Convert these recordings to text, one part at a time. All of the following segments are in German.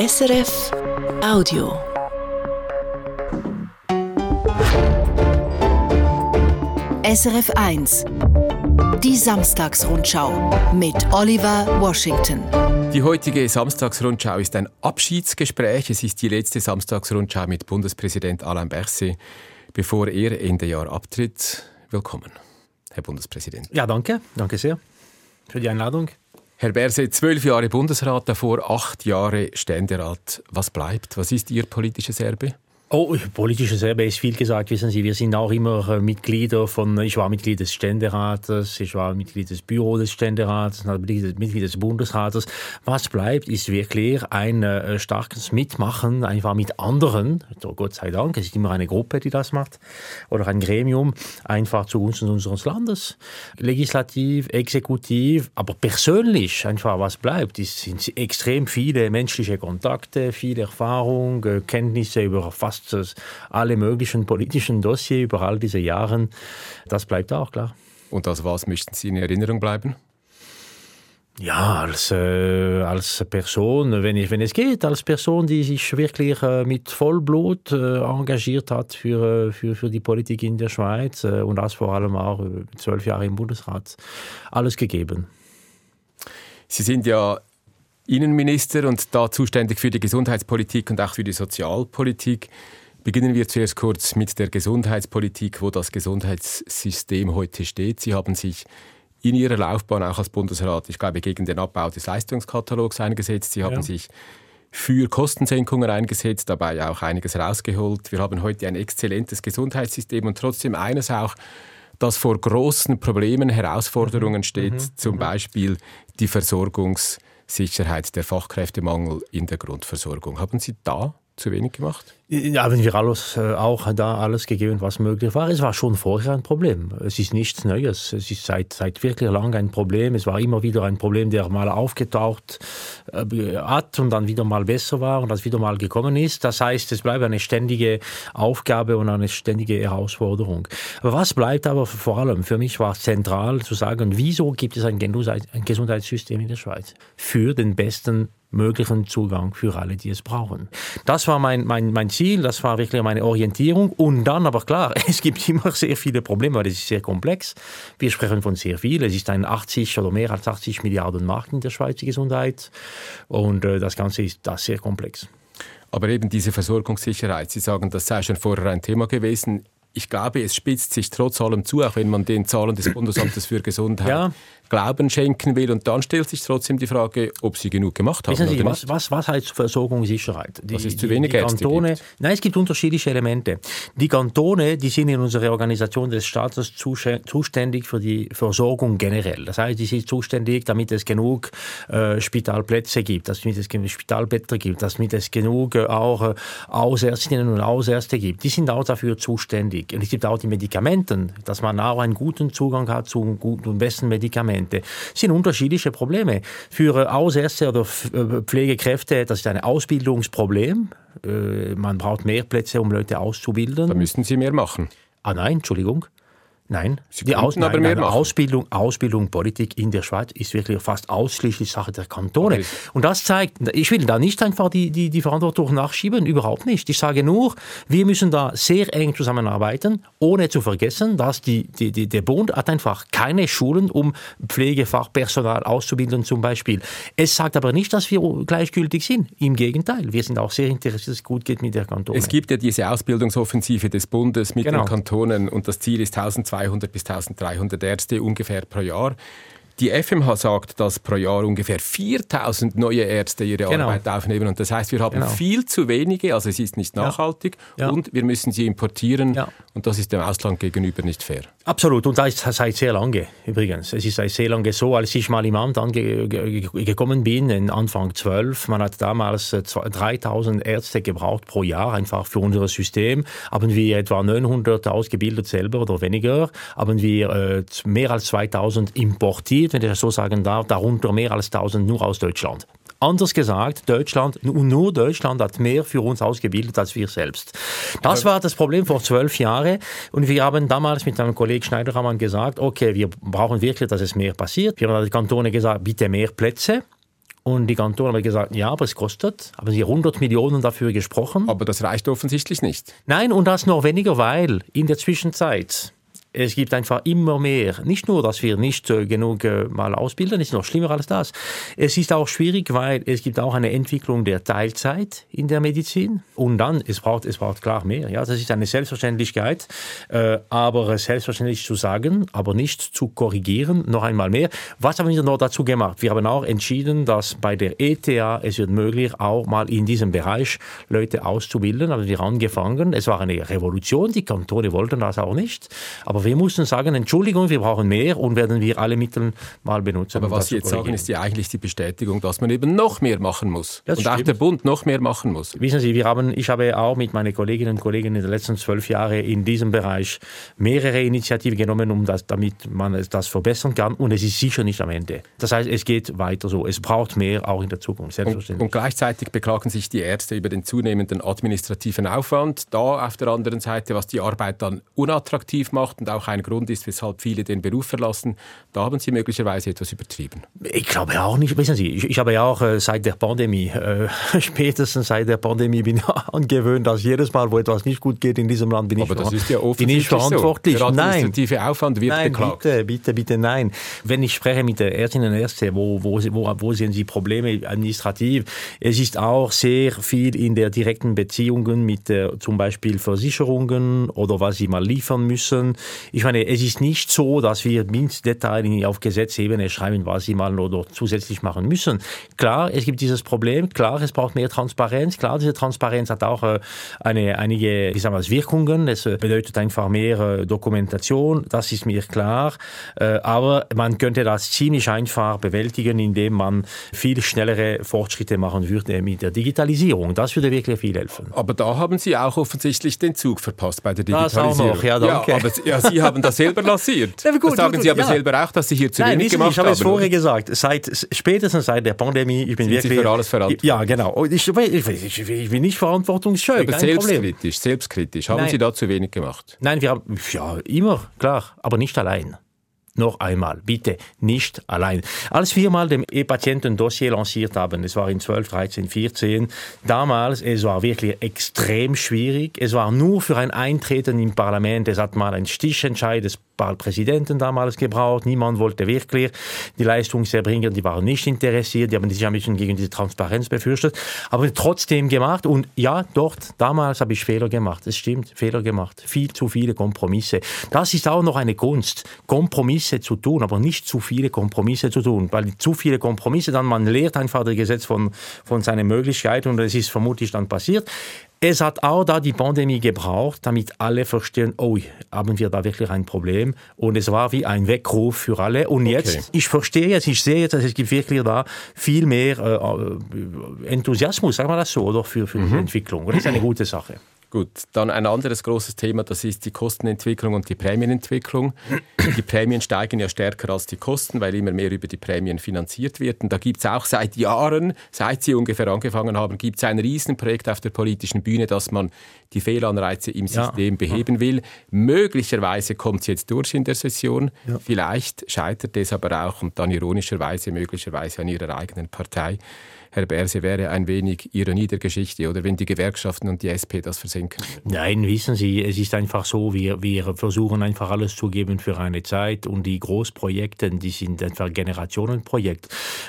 SRF Audio. SRF 1. Die Samstagsrundschau mit Oliver Washington. Die heutige Samstagsrundschau ist ein Abschiedsgespräch. Es ist die letzte Samstagsrundschau mit Bundespräsident Alain Berset, bevor er Ende Jahr abtritt. Willkommen, Herr Bundespräsident. Ja, danke. Danke sehr für die Einladung. Herr Berset, zwölf Jahre Bundesrat, davor acht Jahre Ständerat. Was bleibt? Was ist Ihr politisches Erbe? Oh, politisches Erbe ist viel gesagt. Wissen Sie, wir sind auch immer äh, Mitglieder von, ich war Mitglied des Ständerates, ich war Mitglied des Büros des Ständerates, Mitglied des Bundesrates. Was bleibt, ist wirklich ein äh, starkes Mitmachen, einfach mit anderen, Gott sei Dank, es ist immer eine Gruppe, die das macht, oder ein Gremium, einfach zugunsten unseres Landes. Legislativ, exekutiv, aber persönlich einfach was bleibt, ist, sind extrem viele menschliche Kontakte, viel Erfahrung, äh, Kenntnisse über fast fast alle möglichen politischen Dossiers über all diese Jahre. Das bleibt auch, klar. Und als was möchten Sie in Erinnerung bleiben? Ja, als, äh, als Person, wenn, ich, wenn es geht, als Person, die sich wirklich äh, mit Vollblut äh, engagiert hat für, äh, für, für die Politik in der Schweiz äh, und das vor allem auch äh, zwölf Jahre im Bundesrat, alles gegeben. Sie sind ja Innenminister und da zuständig für die Gesundheitspolitik und auch für die Sozialpolitik. Beginnen wir zuerst kurz mit der Gesundheitspolitik, wo das Gesundheitssystem heute steht. Sie haben sich in Ihrer Laufbahn auch als Bundesrat, ich glaube, gegen den Abbau des Leistungskatalogs eingesetzt. Sie haben ja. sich für Kostensenkungen eingesetzt, dabei auch einiges rausgeholt. Wir haben heute ein exzellentes Gesundheitssystem und trotzdem eines auch, das vor großen Problemen, Herausforderungen mhm. steht, mhm. zum mhm. Beispiel die Versorgungs- Sicherheit, der Fachkräftemangel in der Grundversorgung. Haben Sie da zu wenig gemacht? Ja, haben wir alles, äh, auch da alles gegeben, was möglich war. Es war schon vorher ein Problem. Es ist nichts Neues. Es ist seit, seit wirklich lang ein Problem. Es war immer wieder ein Problem, der mal aufgetaucht äh, hat und dann wieder mal besser war und das wieder mal gekommen ist. Das heißt, es bleibt eine ständige Aufgabe und eine ständige Herausforderung. Was bleibt aber vor allem für mich war zentral zu sagen, wieso gibt es ein Gesundheitssystem in der Schweiz? Für den besten möglichen Zugang für alle, die es brauchen. Das war mein, mein, mein Ziel, das war wirklich meine Orientierung. Und dann aber klar, es gibt immer sehr viele Probleme, weil es ist sehr komplex. Wir sprechen von sehr viel. Es ist ein 80 oder mehr als 80 Milliarden Markt in der Schweiz, die Gesundheit. Und äh, das Ganze ist das sehr komplex. Aber eben diese Versorgungssicherheit, Sie sagen, das sei schon vorher ein Thema gewesen. Ich glaube, es spitzt sich trotz allem zu, auch wenn man den Zahlen des Bundesamtes für Gesundheit ja. Glauben schenken will. Und dann stellt sich trotzdem die Frage, ob sie genug gemacht haben. Sie, was, was, was heißt Versorgungssicherheit? Die, Dass es zu wenig die, die Kantone, gibt. Nein, es gibt unterschiedliche Elemente. Die Kantone, die sind in unserer Organisation des Staates zuständig für die Versorgung generell. Das heißt, die sind zuständig, damit es genug äh, Spitalplätze gibt, damit es genug Spitalbetten gibt, damit es genug äh, auch äh, Ausärztinnen und Ausärzte gibt. Die sind auch dafür zuständig. Und es gibt auch die Medikamente, dass man auch einen guten Zugang hat zu guten und besten Medikamenten. Medikamente. Das sind unterschiedliche Probleme. Für Ausärzte oder äh, Pflegekräfte, das ist ein Ausbildungsproblem. Äh, man braucht mehr Plätze, um Leute auszubilden. Da müssten Sie mehr machen. Ah nein, Entschuldigung. Nein, Sie die Aus aber nein, Ausbildung, Ausbildung, Politik in der Schweiz ist wirklich fast ausschließlich Sache der Kantone. Okay. Und das zeigt, ich will da nicht einfach die, die, die Verantwortung nachschieben, überhaupt nicht. Ich sage nur, wir müssen da sehr eng zusammenarbeiten, ohne zu vergessen, dass die, die, die, der Bund hat einfach keine Schulen, um Pflegefachpersonal auszubilden zum Beispiel. Es sagt aber nicht, dass wir gleichgültig sind. Im Gegenteil, wir sind auch sehr interessiert, dass es gut geht mit der Kantone. Es gibt ja diese Ausbildungsoffensive des Bundes mit genau. den Kantonen und das Ziel ist 1200 200 bis 1300 Ärzte ungefähr pro Jahr. Die FMH sagt, dass pro Jahr ungefähr 4000 neue Ärzte ihre genau. Arbeit aufnehmen. Und das heißt, wir haben genau. viel zu wenige, also es ist nicht nachhaltig ja. Ja. und wir müssen sie importieren. Ja. Und das ist dem Ausland gegenüber nicht fair. Absolut. Und das ist seit sehr lange übrigens. Es ist seit sehr lange so, als ich mal im Amt angekommen bin, Anfang 12, man hat damals 3000 äh, Ärzte gebraucht pro Jahr, einfach für unser System. Haben wir etwa 900 ausgebildet selber oder weniger. Haben wir äh, mehr als 2000 importiert wenn ich das so sagen darf, darunter mehr als 1000 nur aus Deutschland. Anders gesagt, Deutschland, nur Deutschland hat mehr für uns ausgebildet als wir selbst. Das war das Problem vor zwölf Jahren. Und wir haben damals mit einem Kollegen Schneiderhammann gesagt, okay, wir brauchen wirklich, dass es mehr passiert. Wir haben die Kantone gesagt, bitte mehr Plätze. Und die Kantone haben gesagt, ja, aber es kostet. Haben sie 100 Millionen dafür gesprochen. Aber das reicht offensichtlich nicht. Nein, und das noch weniger, weil in der Zwischenzeit es gibt einfach immer mehr. Nicht nur, dass wir nicht äh, genug äh, mal ausbilden, ist noch schlimmer als das. Es ist auch schwierig, weil es gibt auch eine Entwicklung der Teilzeit in der Medizin. Und dann, es braucht, es braucht klar mehr. Ja, das ist eine Selbstverständlichkeit. Äh, aber selbstverständlich zu sagen, aber nicht zu korrigieren, noch einmal mehr. Was haben wir noch dazu gemacht? Wir haben auch entschieden, dass bei der ETA es wird möglich, auch mal in diesem Bereich Leute auszubilden. Haben wir angefangen. Es war eine Revolution. Die Kantone wollten das auch nicht. Aber aber wir mussten sagen, Entschuldigung, wir brauchen mehr und werden wir alle Mittel mal benutzen. Aber was Sie jetzt sagen, ist ja eigentlich die Bestätigung, dass man eben noch mehr machen muss. Das und stimmt. auch der Bund noch mehr machen muss. Wissen Sie, wir haben, ich habe auch mit meinen Kolleginnen und Kollegen in den letzten zwölf Jahren in diesem Bereich mehrere Initiativen genommen, um das, damit man das verbessern kann. Und es ist sicher nicht am Ende. Das heißt, es geht weiter so. Es braucht mehr auch in der Zukunft, selbstverständlich. Und, und gleichzeitig beklagen sich die Ärzte über den zunehmenden administrativen Aufwand. Da auf der anderen Seite, was die Arbeit dann unattraktiv macht und auch ein Grund ist, weshalb viele den Beruf verlassen. Da haben Sie möglicherweise etwas übertrieben. Ich glaube auch nicht. Wissen Sie, ich, ich habe ja auch äh, seit der Pandemie, äh, spätestens seit der Pandemie, bin ich angewöhnt, dass jedes Mal, wo etwas nicht gut geht in diesem Land, bin ich, Aber das ist ja bin ich verantwortlich. So. Der administrative nein. Aufwand wird nein, beklagt. Bitte, bitte, bitte, nein. Wenn ich spreche mit der Ärztinnen und Ärzten, wo, wo, wo, wo sehen Sie Probleme administrativ? Es ist auch sehr viel in der direkten Beziehungen mit der, zum Beispiel Versicherungen oder was sie mal liefern müssen. Ich meine, es ist nicht so, dass wir mit Detail auf Gesetzebene schreiben, was sie mal oder zusätzlich machen müssen. Klar, es gibt dieses Problem. Klar, es braucht mehr Transparenz. Klar, diese Transparenz hat auch äh, eine, einige, wie sagen wir, Wirkungen. Es äh, bedeutet einfach mehr äh, Dokumentation. Das ist mir klar. Aber man könnte das ziemlich einfach bewältigen, indem man viel schnellere Fortschritte machen würde mit der Digitalisierung. Das würde wirklich viel helfen. Aber da haben Sie auch offensichtlich den Zug verpasst bei der Digitalisierung. Das auch noch, ja, danke. Ja, aber ja, Sie haben das selber lanciert. Ja, gut, das sagen gut, Sie aber ja. selber auch, dass Sie hier zu Nein, wenig gemacht ich habe es vorher gesagt. Seit, spätestens seit der Pandemie, ich bin Sind wirklich... Sie für alles verantwortlich? Ja, genau. Ich, ich, ich, ich bin nicht verantwortungsscheu. Aber selbstkritisch, Problem. selbstkritisch. Haben Nein. Sie da zu wenig gemacht? Nein, wir haben, ja, immer, klar, aber nicht allein. Noch einmal, bitte nicht allein. Als wir mal dem E-Patienten-Dossier lanciert haben, es war in 12, 13, 14, damals, es war wirklich extrem schwierig. Es war nur für ein Eintreten im Parlament, es hat mal ein Stichentscheid des Präsidenten damals gebraucht. Niemand wollte wirklich die Leistungserbringer, die waren nicht interessiert, die haben sich ein bisschen gegen diese Transparenz befürchtet, aber trotzdem gemacht. Und ja, dort, damals habe ich Fehler gemacht. Es stimmt, Fehler gemacht. Viel zu viele Kompromisse. Das ist auch noch eine Kunst. Kompromisse Kompromisse zu tun, aber nicht zu viele Kompromisse zu tun, weil zu viele Kompromisse, dann man lehrt einfach das Gesetz von, von seinen Möglichkeiten und es ist vermutlich dann passiert. Es hat auch da die Pandemie gebraucht, damit alle verstehen, oh, haben wir da wirklich ein Problem? Und es war wie ein Weckruf für alle. Und jetzt, okay. ich verstehe jetzt, ich sehe jetzt, dass es gibt wirklich da viel mehr äh, äh Enthusiasmus, sagen wir das so, oder für, für mhm. die Entwicklung. Und das ist eine gute Sache. Gut, dann ein anderes großes Thema, das ist die Kostenentwicklung und die Prämienentwicklung. Die Prämien steigen ja stärker als die Kosten, weil immer mehr über die Prämien finanziert wird. Und da gibt es auch seit Jahren, seit Sie ungefähr angefangen haben, gibt es ein Riesenprojekt auf der politischen Bühne, dass man die Fehlanreize im System ja. beheben will. Möglicherweise kommt es jetzt durch in der Session. Ja. Vielleicht scheitert es aber auch und dann ironischerweise möglicherweise an Ihrer eigenen Partei. Herr Berse, wäre ein wenig Ironie der Geschichte oder wenn die Gewerkschaften und die SP das versenken? Nein, wissen Sie, es ist einfach so, wir, wir versuchen einfach alles zu geben für eine Zeit und die Großprojekte, die sind einfach Generationenprojekte.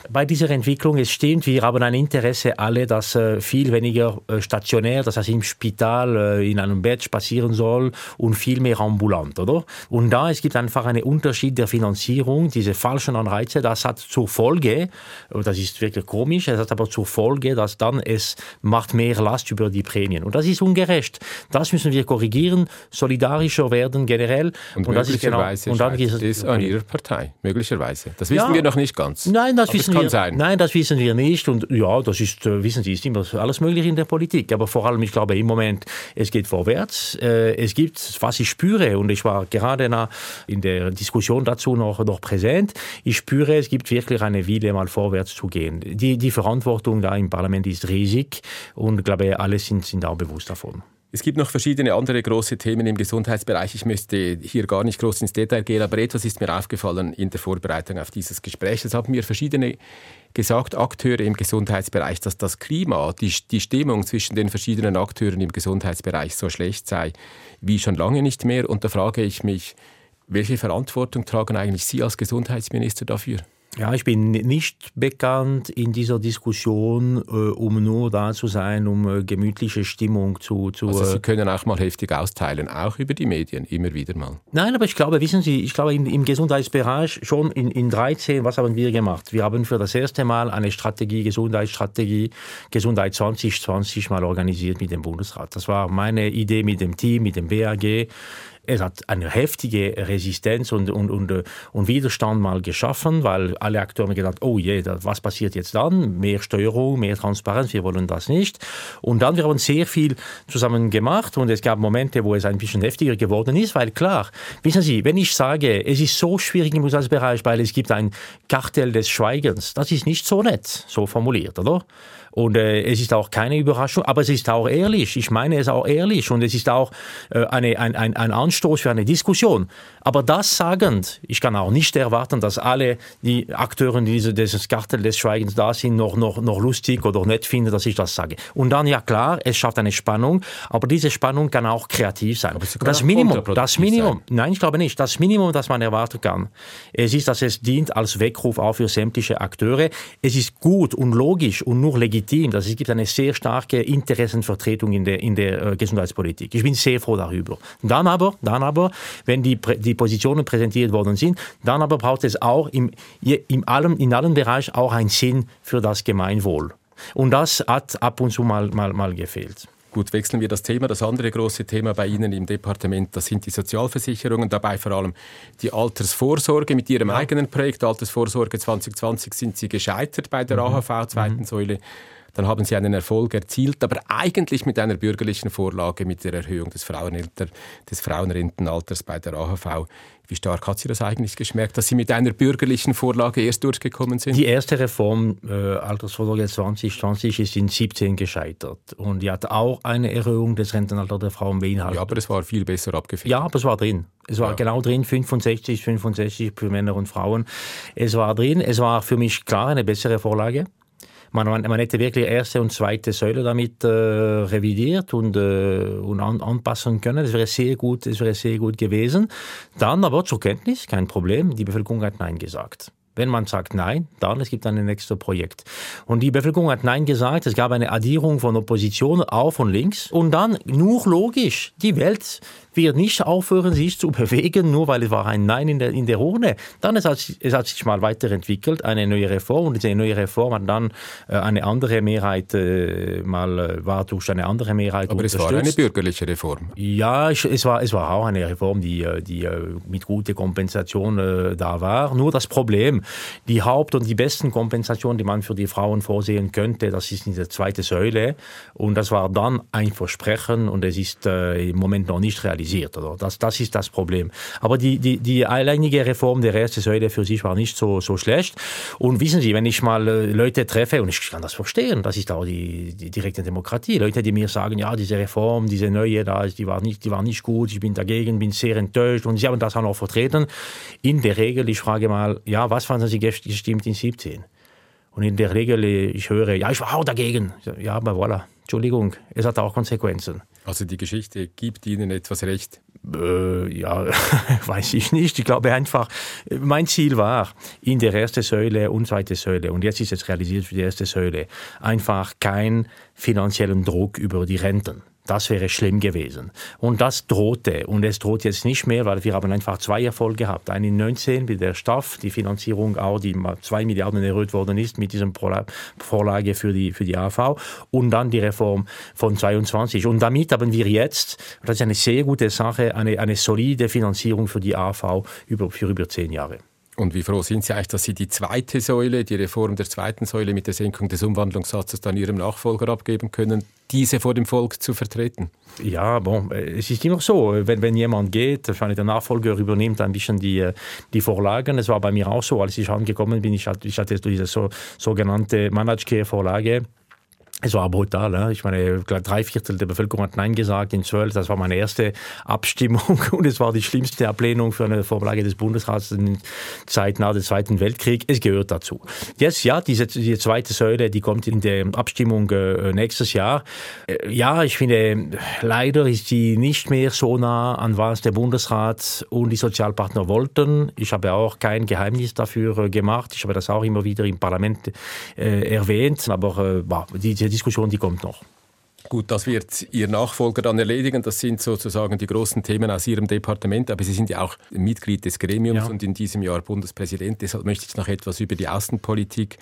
Bei dieser Entwicklung, es stimmt, wir haben ein Interesse alle, dass äh, viel weniger äh, stationär, das heißt im Spital äh, in einem Bett spazieren soll und viel mehr ambulant, oder? Und da es gibt einfach einen Unterschied der Finanzierung, diese falschen Anreize, das hat zur Folge, das ist wirklich komisch, es hat aber zur Folge, dass dann es macht mehr Last über die Prämien. Und das ist ungerecht. Das müssen wir korrigieren, solidarischer werden generell. Und, und das ist genau. Und dann ist es an Ihrer Partei, möglicherweise. Das wissen ja, wir noch nicht ganz. Nein, das wissen wir. Sein. Nein, das wissen wir nicht. Und ja, das ist, äh, wissen Sie, ist immer alles möglich in der Politik. Aber vor allem, ich glaube, im Moment, es geht vorwärts. Äh, es gibt, was ich spüre, und ich war gerade in der Diskussion dazu noch, noch präsent, ich spüre, es gibt wirklich eine Wille, mal vorwärts zu gehen. Die, die Verantwortung Verantwortung da im Parlament ist riesig und ich glaube, alle sind, sind auch bewusst davon. Es gibt noch verschiedene andere große Themen im Gesundheitsbereich. Ich möchte hier gar nicht groß ins Detail gehen, aber etwas ist mir aufgefallen in der Vorbereitung auf dieses Gespräch. Es haben mir verschiedene gesagt, Akteure im Gesundheitsbereich, dass das Klima, die, die Stimmung zwischen den verschiedenen Akteuren im Gesundheitsbereich so schlecht sei wie schon lange nicht mehr. Und da frage ich mich, welche Verantwortung tragen eigentlich Sie als Gesundheitsminister dafür? Ja, ich bin nicht bekannt in dieser Diskussion, äh, um nur da zu sein, um äh, gemütliche Stimmung zu, zu. Also Sie äh, können auch mal heftig austeilen, auch über die Medien, immer wieder mal. Nein, aber ich glaube, wissen Sie, ich glaube, im, im Gesundheitsbereich schon in, in 13, was haben wir gemacht? Wir haben für das erste Mal eine Strategie, Gesundheitsstrategie, Gesundheit 2020 mal organisiert mit dem Bundesrat. Das war meine Idee mit dem Team, mit dem BAG. Es hat eine heftige Resistenz und, und, und, äh, und Widerstand mal geschaffen, weil alle Akteure haben gedacht, oh je, was passiert jetzt dann? Mehr Steuerung, mehr Transparenz, wir wollen das nicht. Und dann wir haben sehr viel zusammen gemacht und es gab Momente, wo es ein bisschen heftiger geworden ist, weil klar, wissen Sie, wenn ich sage, es ist so schwierig im Gesundheitsbereich, weil es gibt ein Kartell des Schweigens, das ist nicht so nett, so formuliert, oder? Und äh, es ist auch keine Überraschung, aber es ist auch ehrlich. Ich meine es auch ehrlich und es ist auch äh, eine, ein, ein, ein Anstoß für eine Diskussion. Aber das sagend, ich kann auch nicht erwarten, dass alle die Akteure diese, dieses Kartell des Schweigens da sind, noch, noch, noch lustig oder nett finden, dass ich das sage. Und dann, ja klar, es schafft eine Spannung, aber diese Spannung kann auch kreativ sein. Das Minimum, das Minimum, sein. nein, ich glaube nicht, das Minimum, das man erwarten kann, es ist, dass es dient als Weckruf auch für sämtliche Akteure. Es ist gut und logisch und nur legitim legitim. Also es gibt eine sehr starke Interessenvertretung in der, in der äh, Gesundheitspolitik. Ich bin sehr froh darüber. Dann aber, dann aber, wenn die, die Positionen präsentiert worden sind, dann aber braucht es auch im, im allem, in allen Bereichen auch einen Sinn für das Gemeinwohl. Und das hat ab und zu mal, mal, mal gefehlt. Gut, wechseln wir das Thema. Das andere große Thema bei Ihnen im Departement, das sind die Sozialversicherungen, dabei vor allem die Altersvorsorge. Mit Ihrem ja. eigenen Projekt Altersvorsorge 2020 sind Sie gescheitert bei der mhm. AHV zweiten mhm. Säule dann haben sie einen Erfolg erzielt, aber eigentlich mit einer bürgerlichen Vorlage, mit der Erhöhung des, Frauenrenten, des Frauenrentenalters bei der AHV. Wie stark hat sie das eigentlich geschmerkt, dass sie mit einer bürgerlichen Vorlage erst durchgekommen sind? Die erste Reform, äh, Altersvorsorge 2020, ist in 17 gescheitert. Und die hat auch eine Erhöhung des Rentenalters der Frauen beinhaltet. Ja, aber es war viel besser abgefedert. Ja, aber es war drin. Es war ja. genau drin, 65, 65 für Männer und Frauen. Es war drin. Es war für mich klar eine bessere Vorlage. Man, man, man hätte wirklich erste und zweite Säule damit äh, revidiert und, äh, und an, anpassen können. Das wäre sehr gut, das wäre sehr gut gewesen. Dann aber zur Kenntnis, kein Problem, die Bevölkerung hat Nein gesagt. Wenn man sagt Nein, dann es gibt ein nächstes Projekt. Und die Bevölkerung hat Nein gesagt. Es gab eine Addierung von Opposition, auch von links. Und dann, nur logisch, die Welt wird nicht aufhören, sich zu bewegen, nur weil es war ein Nein in der, in der Urne. Dann es hat, es hat sich mal weiterentwickelt, eine neue Reform. Und diese neue Reform hat dann äh, eine andere Mehrheit äh, mal äh, war durch eine andere Mehrheit Aber es war eine bürgerliche Reform. Ja, es war, es war auch eine Reform, die, die mit guter Kompensation da war. Nur das Problem, die Haupt- und die besten Kompensationen, die man für die Frauen vorsehen könnte, das ist in der zweiten Säule. Und das war dann ein Versprechen und es ist im Moment noch nicht realisiert realisiert. Oder? Das, das ist das Problem. Aber die, die, die alleinige Reform der ersten Säule für sich war nicht so, so schlecht. Und wissen Sie, wenn ich mal äh, Leute treffe, und ich kann das verstehen, das ist auch die, die direkte Demokratie, Leute, die mir sagen, ja, diese Reform, diese neue, da, die war nicht, die war nicht gut, ich bin dagegen, bin sehr enttäuscht und sie haben das auch noch vertreten. In der Regel, ich frage mal, ja, was fanden Sie gestimmt in 17? Und in der Regel, ich höre, ja, ich war auch dagegen. Ja, aber voilà, Entschuldigung, es hat auch Konsequenzen. Also die Geschichte gibt Ihnen etwas recht? Äh, ja, weiß ich nicht. Ich glaube einfach, mein Ziel war in der ersten Säule und zweite Säule, und jetzt ist es realisiert für die erste Säule, einfach keinen finanziellen Druck über die Renten. Das wäre schlimm gewesen. Und das drohte. Und es droht jetzt nicht mehr, weil wir haben einfach zwei Erfolge gehabt. Einen in 19 mit der Staff, die Finanzierung auch, die zwei Milliarden erhöht worden ist mit diesem Vorlage für die, für die AV. Und dann die Reform von 22. Und damit haben wir jetzt, das ist eine sehr gute Sache, eine, eine solide Finanzierung für die AV über, für über zehn Jahre. Und wie froh sind Sie eigentlich, dass Sie die zweite Säule, die Reform der zweiten Säule mit der Senkung des Umwandlungssatzes dann Ihrem Nachfolger abgeben können, diese vor dem Volk zu vertreten? Ja, bon, es ist immer so, wenn, wenn jemand geht, wahrscheinlich der Nachfolger übernimmt ein bisschen die, die Vorlagen. Es war bei mir auch so, als ich angekommen bin, ich hatte, ich hatte diese so, sogenannte Managed Care Vorlage Es war brutal. Ne? Ich meine, drei Viertel der Bevölkerung hat Nein gesagt in zwölf. Das war meine erste Abstimmung und es war die schlimmste Ablehnung für eine Vorlage des Bundesrats in Zeit nach dem Zweiten Weltkrieg. Es gehört dazu. Jetzt, ja, diese, die zweite Säule, die kommt in der Abstimmung äh, nächstes Jahr. Äh, ja, ich finde, leider ist sie nicht mehr so nah an was der Bundesrat und die Sozialpartner wollten. Ich habe auch kein Geheimnis dafür äh, gemacht. Ich habe das auch immer wieder im Parlament äh, erwähnt. Aber äh, diese Diskussion, die kommt noch. Gut, das wird Ihr Nachfolger dann erledigen. Das sind sozusagen die großen Themen aus Ihrem Departement. Aber Sie sind ja auch Mitglied des Gremiums ja. und in diesem Jahr Bundespräsident. Deshalb möchte ich noch etwas über die Außenpolitik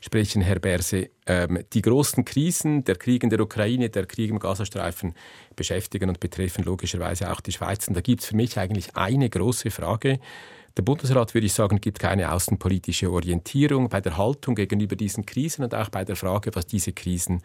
sprechen, Herr Berse. Ähm, die großen Krisen, der Krieg in der Ukraine, der Krieg im Gazastreifen, beschäftigen und betreffen logischerweise auch die Schweiz. Und da gibt es für mich eigentlich eine große Frage. Der Bundesrat, würde ich sagen, gibt keine außenpolitische Orientierung bei der Haltung gegenüber diesen Krisen und auch bei der Frage, was diese Krisen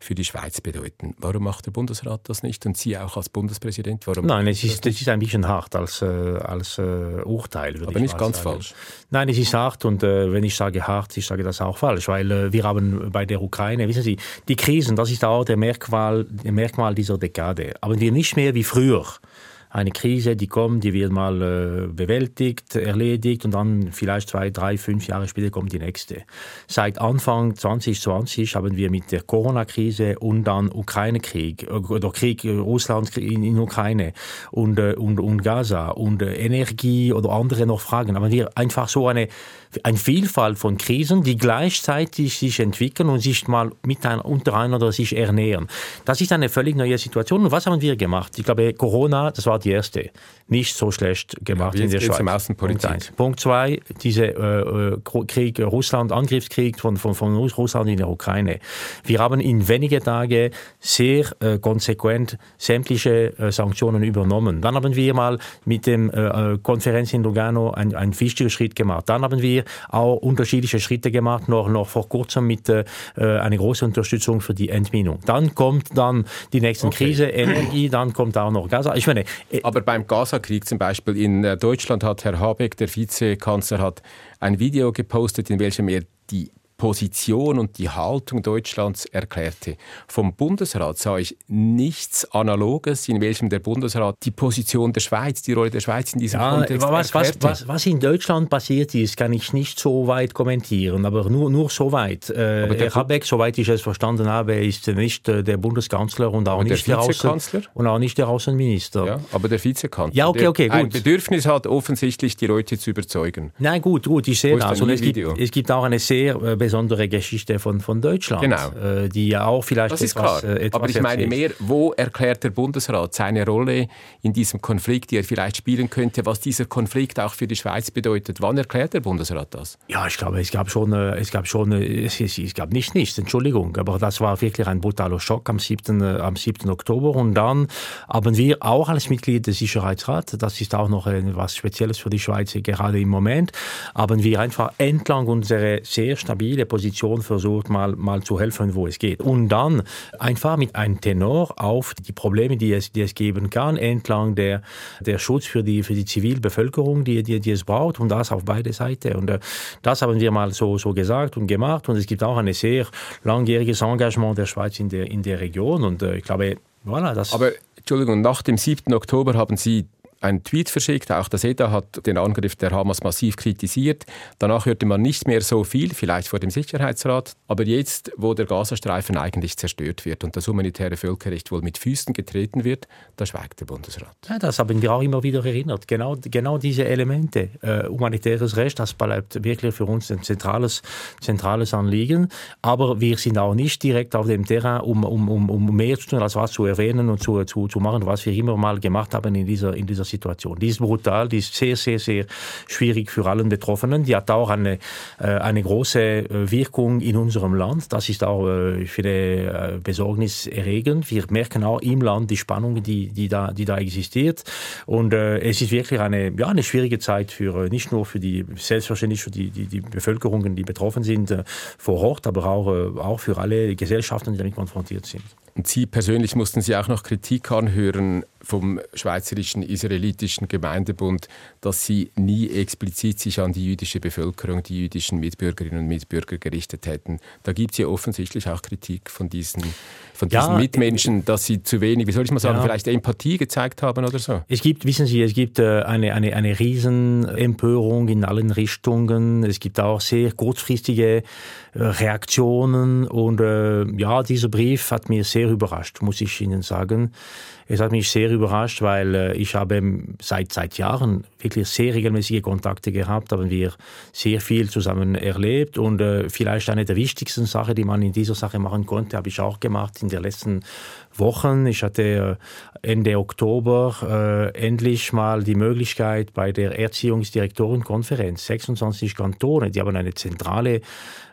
für die Schweiz bedeuten. Warum macht der Bundesrat das nicht und Sie auch als Bundespräsident? Warum Nein, es ist, das ist ein bisschen hart als, äh, als äh, Urteil. Aber nicht ganz sagen. falsch. Nein, es ist hart und äh, wenn ich sage hart, ich sage das auch falsch, weil äh, wir haben bei der Ukraine, wissen Sie, die Krisen, das ist auch der Merkmal, der Merkmal dieser Dekade. Aber wir nicht mehr wie früher eine Krise, die kommt, die wird mal äh, bewältigt, erledigt und dann vielleicht zwei, drei, fünf Jahre später kommt die nächste. Seit Anfang 2020 haben wir mit der Corona-Krise und dann Ukraine-Krieg äh, oder Krieg äh, Russland in, in Ukraine und, äh, und, und Gaza und Energie oder andere noch Fragen, haben wir einfach so eine eine Vielfalt von Krisen, die gleichzeitig sich entwickeln und sich mal miteinander untereinander sich ernähren. Das ist eine völlig neue Situation. Und was haben wir gemacht? Ich glaube, Corona, das war die erste, nicht so schlecht gemacht ja, in der Schweiz. Außenpolitik. Punkt, Punkt zwei, dieser äh, äh, Krieg, Russland, Angriffskrieg von, von, von Russland in der Ukraine. Wir haben in wenigen Tagen sehr äh, konsequent sämtliche äh, Sanktionen übernommen. Dann haben wir mal mit der äh, äh, Konferenz in Lugano einen, einen wichtigen Schritt gemacht. Dann haben wir wir auch unterschiedliche Schritte gemacht, noch, noch vor kurzem mit äh, einer großen Unterstützung für die Entminung. Dann kommt dann die nächste okay. Krise, Energie, dann kommt auch noch Gaza. Ich meine, äh, Aber beim Gaza-Krieg zum Beispiel in äh, Deutschland hat Herr Habeck, der Vizekanzler, hat ein Video gepostet, in welchem er die Position und die Haltung Deutschlands erklärte. Vom Bundesrat sah ich nichts Analoges, in welchem der Bundesrat die Position der Schweiz, die Rolle der Schweiz in diesem ja, Kontext was, was, was, was, in Deutschland passiert ist, kann ich nicht so weit kommentieren, aber nur, nur so weit. Äh, Herr Habeck, soweit ich es verstanden habe, ist nicht äh, der Bundeskanzler und auch, nicht der, der Außen, und auch nicht der Außenminister. Ja, aber der Vizekanzler, ja, okay, okay, gut. ein Bedürfnis hat, offensichtlich die Leute zu überzeugen. Nein, gut, gut, ich sehe das. Und es gibt, es gibt auch eine sehr äh, besondere Geschichte von, von Deutschland. Genau. Äh, die ja auch vielleicht das ist etwas, klar. Äh, etwas Aber ich meine mehr, wo erklärt der Bundesrat seine Rolle in diesem Konflikt, die er vielleicht spielen könnte, was dieser Konflikt auch für die Schweiz bedeutet? Wann erklärt der Bundesrat das? Ja, ich glaube, es gab schon, äh, es gab schon, es, es gab nicht nichts, Entschuldigung, aber das war wirklich ein brutaler Schock am 7. am 7. Oktober und dann haben wir auch als Mitglied des Sicherheitsrats, das ist auch noch etwas Spezielles für die Schweiz gerade im Moment, haben wir einfach entlang unserer sehr stabile Position Position versucht, mal, mal zu helfen, wo es geht. Und dann einfach mit einem Tenor auf die Probleme, die es, die es geben kann, entlang der, der Schutz für die, für die Zivilbevölkerung, die, die, die es braucht, und das auf beide Seiten. Und äh, das haben wir mal so, so gesagt und gemacht. Und es gibt auch ein sehr langjähriges Engagement der Schweiz in der, in der Region. Und äh, ich glaube, voilà, das. Aber Entschuldigung, nach dem 7. Oktober haben Sie einen Tweet verschickt. Auch der SEDA hat den Angriff der Hamas massiv kritisiert. Danach hörte man nicht mehr so viel, vielleicht vor dem Sicherheitsrat. Aber jetzt, wo der Gazastreifen eigentlich zerstört wird und das humanitäre Völkerrecht wohl mit Füßen getreten wird, da schweigt der Bundesrat. Ja, das haben wir auch immer wieder erinnert. Genau, genau diese Elemente. Äh, humanitäres Recht, das bleibt wirklich für uns ein zentrales, zentrales Anliegen. Aber wir sind auch nicht direkt auf dem Terrain, um, um, um, um mehr zu tun, als was zu erwähnen und zu, zu, zu machen, was wir immer mal gemacht haben in dieser, in dieser Situation. Die ist brutal, die ist sehr, sehr, sehr schwierig für alle Betroffenen. Die hat auch eine, äh, eine große äh, Wirkung in unserem Land. Das ist auch, äh, ich finde, besorgniserregend. Wir merken auch im Land die Spannung, die, die, da, die da existiert. Und es ist wirklich eine, ja, eine schwierige Zeit für, nicht nur für die, selbstverständlich für die, die, die Bevölkerungen, die betroffen sind vor Ort, aber auch, auch für alle Gesellschaften, die damit konfrontiert sind. Und Sie persönlich mussten Sie auch noch Kritik anhören vom Schweizerischen Israelitischen Gemeindebund, dass Sie nie explizit sich an die jüdische Bevölkerung, die jüdischen Mitbürgerinnen und Mitbürger gerichtet hätten. Da gibt es ja offensichtlich auch Kritik von diesen, von diesen ja, Mitmenschen, dass sie zu wenig, wie soll ich mal sagen, ja. vielleicht Empathie gezeigt haben oder so. Es gibt, wissen Sie, es gibt äh, eine, eine, eine Riesenempörung in allen Richtungen. Es gibt auch sehr kurzfristige äh, Reaktionen und äh, ja, dieser Brief hat mir sehr überrascht, muss ich Ihnen sagen. Es hat mich sehr überrascht, weil äh, ich habe seit, seit Jahren wirklich sehr regelmäßige Kontakte gehabt, haben wir sehr viel zusammen erlebt und äh, vielleicht eine der wichtigsten Sachen, die man in dieser Sache machen konnte, habe ich auch gemacht in den letzten Wochen. Ich hatte äh, Ende Oktober äh, endlich mal die Möglichkeit bei der Erziehungsdirektorenkonferenz, 26 Kantone, die haben eine zentrale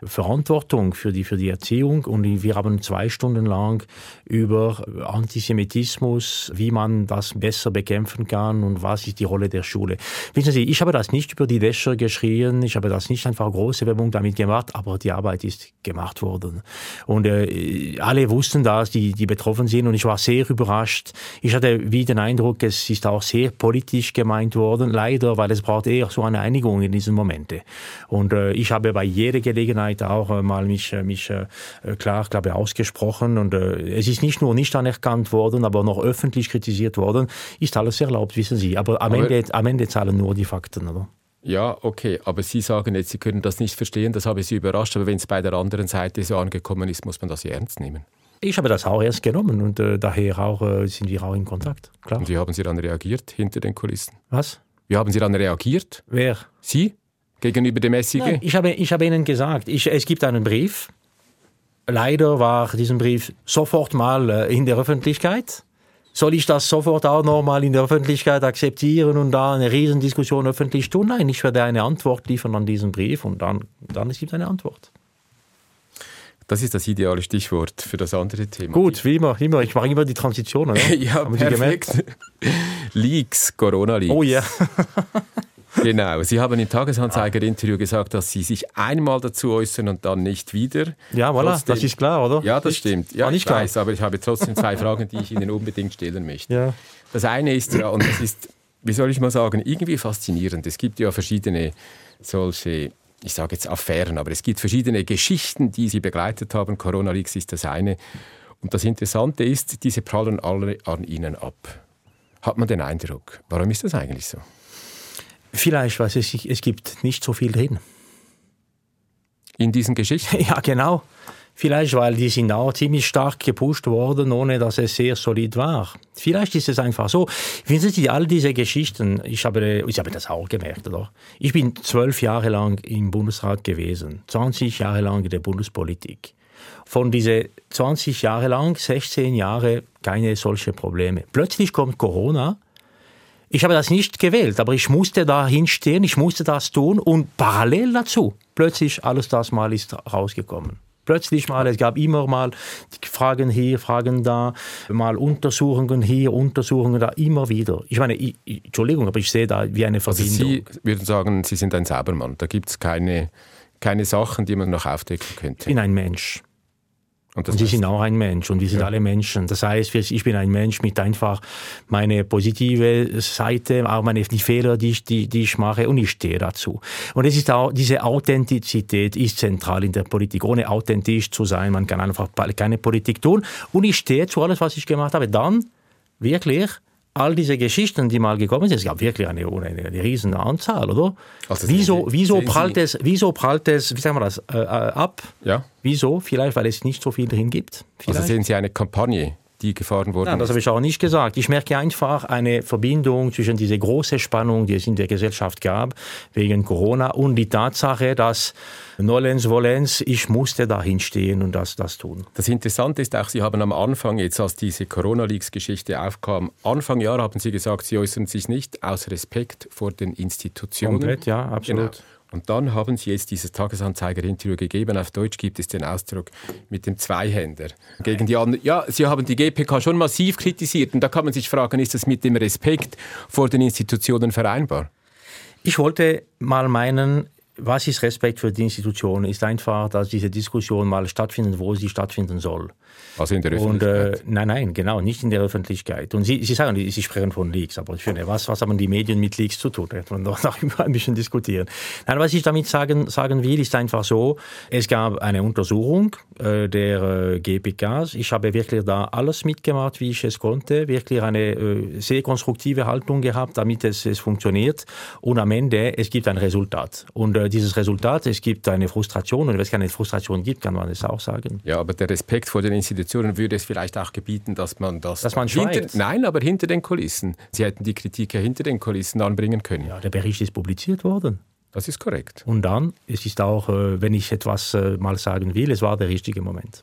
Verantwortung für die, für die Erziehung und wir haben zwei Stunden lang über Antisemitismus, wie man das besser bekämpfen kann und was ist die Rolle der Schule. Wissen Sie, ich habe das nicht über die Dächer geschrien, ich habe das nicht einfach große Werbung damit gemacht, aber die Arbeit ist gemacht worden. Und äh, alle wussten das, die, die betroffen sind und ich war sehr überrascht. Ich hatte wie den Eindruck, es ist auch sehr politisch gemeint worden, leider, weil es braucht eher so eine Einigung in diesen Momente. Und äh, ich habe bei jeder Gelegenheit auch äh, mal mich, äh, mich äh, klar, glaube ausgesprochen und äh, es ist nicht nur nicht anerkannt worden, aber noch öffentlich kritisiert worden, ist alles erlaubt, wissen Sie. Aber am, aber Ende, am Ende zahlen nur die Fakten, oder? Ja, okay, aber Sie sagen jetzt, Sie können das nicht verstehen, das habe Sie überrascht, aber wenn es bei der anderen Seite so angekommen ist, muss man das ernst nehmen. Ich habe das auch erst genommen und äh, daher auch, äh, sind wir auch in Kontakt. Klar. Und wie haben Sie dann reagiert hinter den Kulissen? Was? Wie haben Sie dann reagiert? Wer? Sie? Gegenüber dem SIG? Nein, ich, habe, ich habe Ihnen gesagt, ich, es gibt einen Brief. Leider war dieser Brief sofort mal äh, in der Öffentlichkeit. Soll ich das sofort auch nochmal in der Öffentlichkeit akzeptieren und da eine Riesendiskussion öffentlich tun? Nein, ich werde eine Antwort liefern an diesen Brief und dann, dann es gibt eine Antwort. Das ist das ideale Stichwort für das andere Thema. Gut, wie immer, immer. Ich mache immer die Transition, ja, Haben perfekt. Leaks, Corona-Leaks. Oh ja. genau. Sie haben im Tagesanzeiger-Interview gesagt, dass Sie sich einmal dazu äußern und dann nicht wieder. Ja, voilà, trotzdem, das ist klar, oder? Ja, das nicht, stimmt. Ja, ich klar. weiß, aber ich habe trotzdem zwei Fragen, die ich Ihnen unbedingt stellen möchte. Ja. Das eine ist ja, und das ist, wie soll ich mal sagen, irgendwie faszinierend. Es gibt ja verschiedene solche ich sage jetzt Affären, aber es gibt verschiedene Geschichten, die sie begleitet haben. Corona Leaks ist das eine. Und das Interessante ist, diese prallen alle an ihnen ab. Hat man den Eindruck? Warum ist das eigentlich so? Vielleicht, weil es, es gibt nicht so viel drin. In diesen Geschichten? Ja, genau. Vielleicht, weil die sind auch ziemlich stark gepusht worden, ohne dass es sehr solid war. Vielleicht ist es einfach so. Wissen Sie, all diese Geschichten, ich habe, ich habe das auch gemerkt, oder? Ich bin zwölf Jahre lang im Bundesrat gewesen, 20 Jahre lang in der Bundespolitik. Von diese 20 Jahre lang, 16 Jahre, keine solche Probleme. Plötzlich kommt Corona. Ich habe das nicht gewählt, aber ich musste da hinstehen, ich musste das tun und parallel dazu, plötzlich alles das mal ist rausgekommen plötzlich mal, es gab immer mal Fragen hier, Fragen da, mal Untersuchungen hier, Untersuchungen da, immer wieder. Ich meine, ich, Entschuldigung, aber ich sehe da wie eine Verbindung. Also Sie würden sagen, Sie sind ein Saubermann. Da gibt es keine, keine Sachen, die man noch aufdecken könnte. Ich bin ein Mensch. Und, und Sie sind auch ein Mensch und wir sind ja. alle Menschen. Das heißt, ich bin ein Mensch mit einfach meine positive Seite, auch meine, die Fehler, die ich, die, die ich mache und ich stehe dazu. Und es ist auch, diese Authentizität ist zentral in der Politik. Ohne authentisch zu sein, man kann einfach keine Politik tun. Und ich stehe zu alles, was ich gemacht habe. Dann wirklich all diese Geschichten, die mal gekommen sind, es gab wirklich eine, eine, eine riesen Anzahl, oder? Also wieso, wieso, prallt es, wieso prallt es, wie sagen wir das, äh, äh, ab? Ja. Wieso? Vielleicht, weil es nicht so viel drin gibt. Vielleicht. Also sehen Sie eine Kampagne, die gefahren worden Nein, das habe ich auch nicht gesagt. Ich merke einfach eine Verbindung zwischen dieser großen Spannung, die es in der Gesellschaft gab, wegen Corona, und die Tatsache, dass Nolens Volens, ich musste da hinstehen und das, das tun. Das Interessante ist auch, Sie haben am Anfang, jetzt als diese Corona-Leaks-Geschichte aufkam, Anfang Jahr haben Sie gesagt, Sie äußern sich nicht aus Respekt vor den Institutionen. Komplett, ja, absolut. Genau. Und dann haben Sie jetzt dieses Tagesanzeiger-Interview gegeben. Auf Deutsch gibt es den Ausdruck mit dem Zweihänder. Gegen die anderen. Ja, Sie haben die GPK schon massiv kritisiert. Und da kann man sich fragen, ist das mit dem Respekt vor den Institutionen vereinbar? Ich wollte mal meinen, was ist Respekt für die Institutionen? Ist einfach, dass diese Diskussion mal stattfindet, wo sie stattfinden soll. Also in der Öffentlichkeit? Und, äh, nein, nein, genau, nicht in der Öffentlichkeit. Und Sie, Sie sagen, Sie sprechen von Leaks, aber ich finde, was, was haben die Medien mit Leaks zu tun? Da kann man doch darüber ein bisschen diskutieren. Nein, was ich damit sagen, sagen will, ist einfach so, es gab eine Untersuchung äh, der äh, GPKs. Ich habe wirklich da alles mitgemacht, wie ich es konnte, wirklich eine äh, sehr konstruktive Haltung gehabt, damit es, es funktioniert. Und am Ende, es gibt ein Resultat. Und äh, dieses Resultat, es gibt eine Frustration. Und wenn es keine Frustration gibt, kann man es auch sagen. Ja, aber der Respekt vor den Institutionen würde es vielleicht auch gebieten, dass man das... Dass man hinter, Nein, aber hinter den Kulissen. Sie hätten die Kritik ja hinter den Kulissen anbringen können. Ja, der Bericht ist publiziert worden. Das ist korrekt. Und dann, es ist auch, äh, wenn ich etwas äh, mal sagen will, es war der richtige Moment.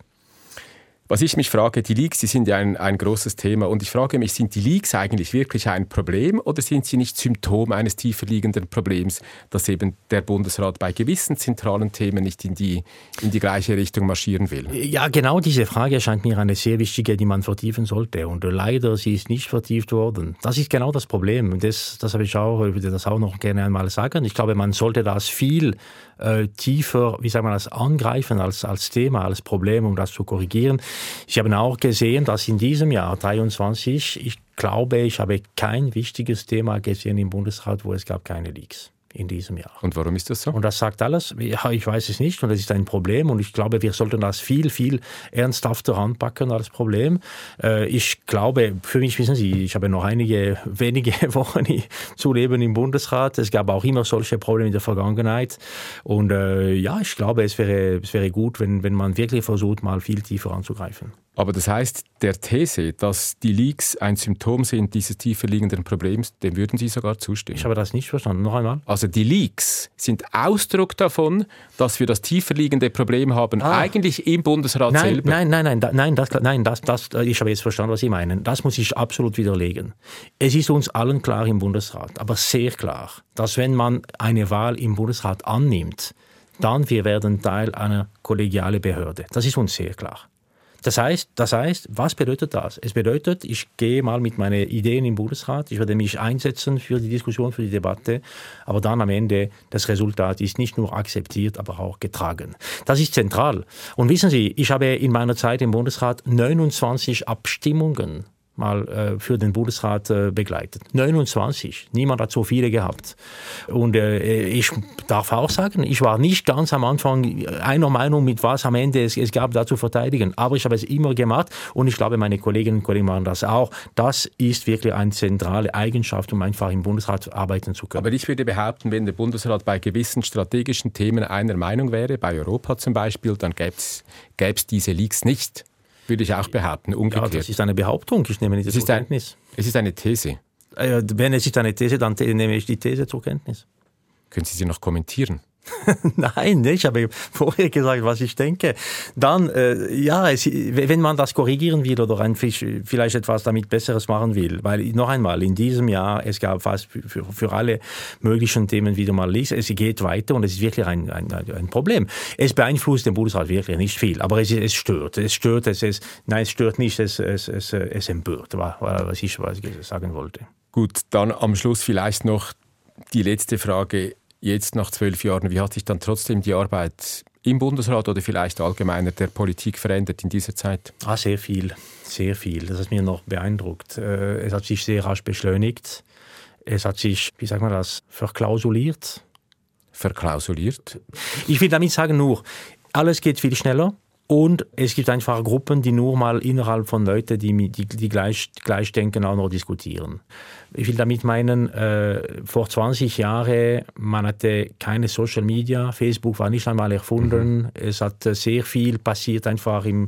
Was ich mich frage, die Leaks, die sind ja ein, ein großes Thema und ich frage mich, sind die Leaks eigentlich wirklich ein Problem oder sind sie nicht Symptom eines tiefer liegenden Problems, dass eben der Bundesrat bei gewissen zentralen Themen nicht in die, in die gleiche Richtung marschieren will? Ja, genau diese Frage scheint mir eine sehr wichtige, die man vertiefen sollte und leider, sie ist nicht vertieft worden. Das ist genau das Problem das, das habe ich auch, ich würde das auch noch gerne einmal sagen. Ich glaube, man sollte das viel äh, tiefer, wie sagt man das, angreifen als, als Thema, als Problem, um das zu korrigieren. Ich habe auch gesehen, dass in diesem Jahr 23, ich glaube, ich habe kein wichtiges Thema gesehen im Bundesrat, wo es gab keine Leaks in diesem Jahr. Und warum ist das so? Und das sagt alles. Ja, ich weiß es nicht und das ist ein Problem und ich glaube, wir sollten das viel, viel ernsthafter anpacken als Problem. Äh, ich glaube, für mich wissen Sie, ich habe noch einige wenige Wochen zu leben im Bundesrat. Es gab auch immer solche Probleme in der Vergangenheit und äh, ja, ich glaube, es wäre, es wäre gut, wenn, wenn man wirklich versucht, mal viel tiefer anzugreifen. Aber das heißt, der These, dass die Leaks ein Symptom sind dieses tiefer liegenden Problems, dem würden Sie sogar zustimmen? Ich habe das nicht verstanden. Noch einmal. Also die Leaks sind Ausdruck davon, dass wir das tiefer liegende Problem haben, ah. eigentlich im Bundesrat nein, selber. Nein, nein, nein, da, nein, das, nein das, das, ich habe jetzt verstanden, was Sie meinen. Das muss ich absolut widerlegen. Es ist uns allen klar im Bundesrat, aber sehr klar, dass wenn man eine Wahl im Bundesrat annimmt, dann wir werden Teil einer kollegialen Behörde. Das ist uns sehr klar. Das heißt, das heißt, was bedeutet das? Es bedeutet, ich gehe mal mit meinen Ideen im Bundesrat, ich werde mich einsetzen für die Diskussion, für die Debatte, aber dann am Ende das Resultat ist nicht nur akzeptiert, aber auch getragen. Das ist zentral. Und wissen Sie, ich habe in meiner Zeit im Bundesrat 29 Abstimmungen mal äh, für den Bundesrat äh, begleitet. 29. Niemand hat so viele gehabt. Und äh, ich darf auch sagen, ich war nicht ganz am Anfang einer Meinung, mit was am Ende es, es gab, da zu verteidigen. Aber ich habe es immer gemacht und ich glaube, meine Kolleginnen und Kollegen machen das auch. Das ist wirklich eine zentrale Eigenschaft, um einfach im Bundesrat arbeiten zu können. Aber ich würde behaupten, wenn der Bundesrat bei gewissen strategischen Themen einer Meinung wäre, bei Europa zum Beispiel, dann gäbe es diese Leaks nicht würde ich auch behaupten, umgekehrt. Ja, das ist eine Behauptung, ich nehme nicht zur Kenntnis. es ist eine These. Äh, wenn es ist eine These, dann nehme ich die These zur Kenntnis. Können Sie sie noch kommentieren? Nein, ich habe vorher gesagt, was ich denke. Dann, äh, ja, es, wenn man das korrigieren will oder ein, vielleicht etwas damit Besseres machen will, weil noch einmal, in diesem Jahr, es gab fast für, für alle möglichen Themen wieder mal Lies, es geht weiter und es ist wirklich ein, ein, ein Problem. Es beeinflusst den Bundesrat wirklich nicht viel, aber es, es stört. Es stört, es, es, nein, es stört nicht, es, es, es, es empört, was ich, was ich sagen wollte. Gut, dann am Schluss vielleicht noch die letzte Frage jetzt nach zwölf Jahren, wie hat sich dann trotzdem die Arbeit im Bundesrat oder vielleicht allgemeiner der Politik verändert in dieser Zeit? Ah, sehr viel, sehr viel. Das hat mich noch beeindruckt. Äh, es hat sich sehr rasch beschleunigt. Es hat sich, wie sagt man das, verklausuliert. Verklausuliert? Ich will damit sagen nur, alles geht viel schneller. Und es gibt einfach Gruppen, die nur mal innerhalb von Leuten, die, die, die gleich, gleich denken, auch noch diskutieren. Ich will damit meinen, äh, vor 20 Jahren, man hatte keine Social Media, Facebook war nicht einmal erfunden, mhm. es hat sehr viel passiert einfach im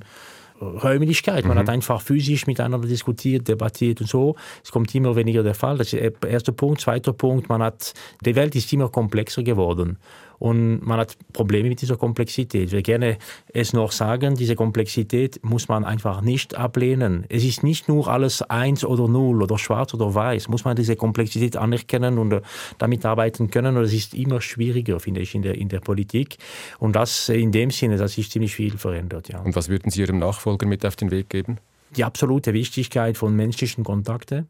Räumlichkeit. Man mhm. hat einfach physisch miteinander diskutiert, debattiert und so. Es kommt immer weniger der Fall. Das ist der erste Punkt. Zweiter Punkt, man hat, die Welt ist immer komplexer geworden. Und man hat Probleme mit dieser Komplexität. Ich will gerne es noch sagen, diese Komplexität muss man einfach nicht ablehnen. Es ist nicht nur alles eins oder null oder schwarz oder weiß. Muss man diese Komplexität anerkennen und äh, damit arbeiten können. Und es ist immer schwieriger, finde ich, in der, in der Politik. Und das in dem Sinne, dass sich ziemlich viel verändert. Ja. Und was würden Sie Ihrem Nachfolger mit auf den Weg geben? Die absolute Wichtigkeit von menschlichen Kontakten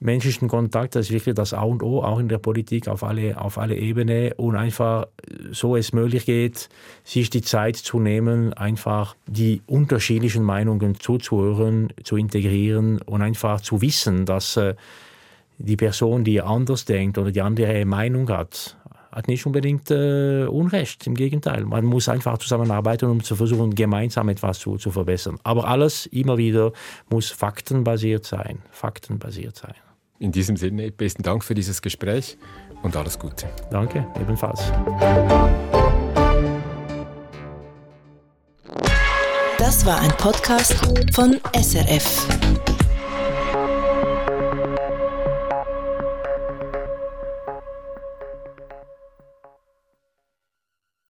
menschlichen Kontakt, das ist wirklich das A und O, auch in der Politik auf alle, auf alle Ebenen und einfach so es möglich geht, sich die Zeit zu nehmen, einfach die unterschiedlichen Meinungen zuzuhören, zu integrieren und einfach zu wissen, dass äh, die Person, die anders denkt oder die andere Meinung hat, hat nicht unbedingt äh, Unrecht. Im Gegenteil. Man muss einfach zusammenarbeiten, um zu versuchen, gemeinsam etwas zu, zu verbessern. Aber alles immer wieder muss faktenbasiert sein. Faktenbasiert sein. In diesem Sinne, besten Dank für dieses Gespräch und alles Gute. Danke, ebenfalls. Das war ein Podcast von SRF.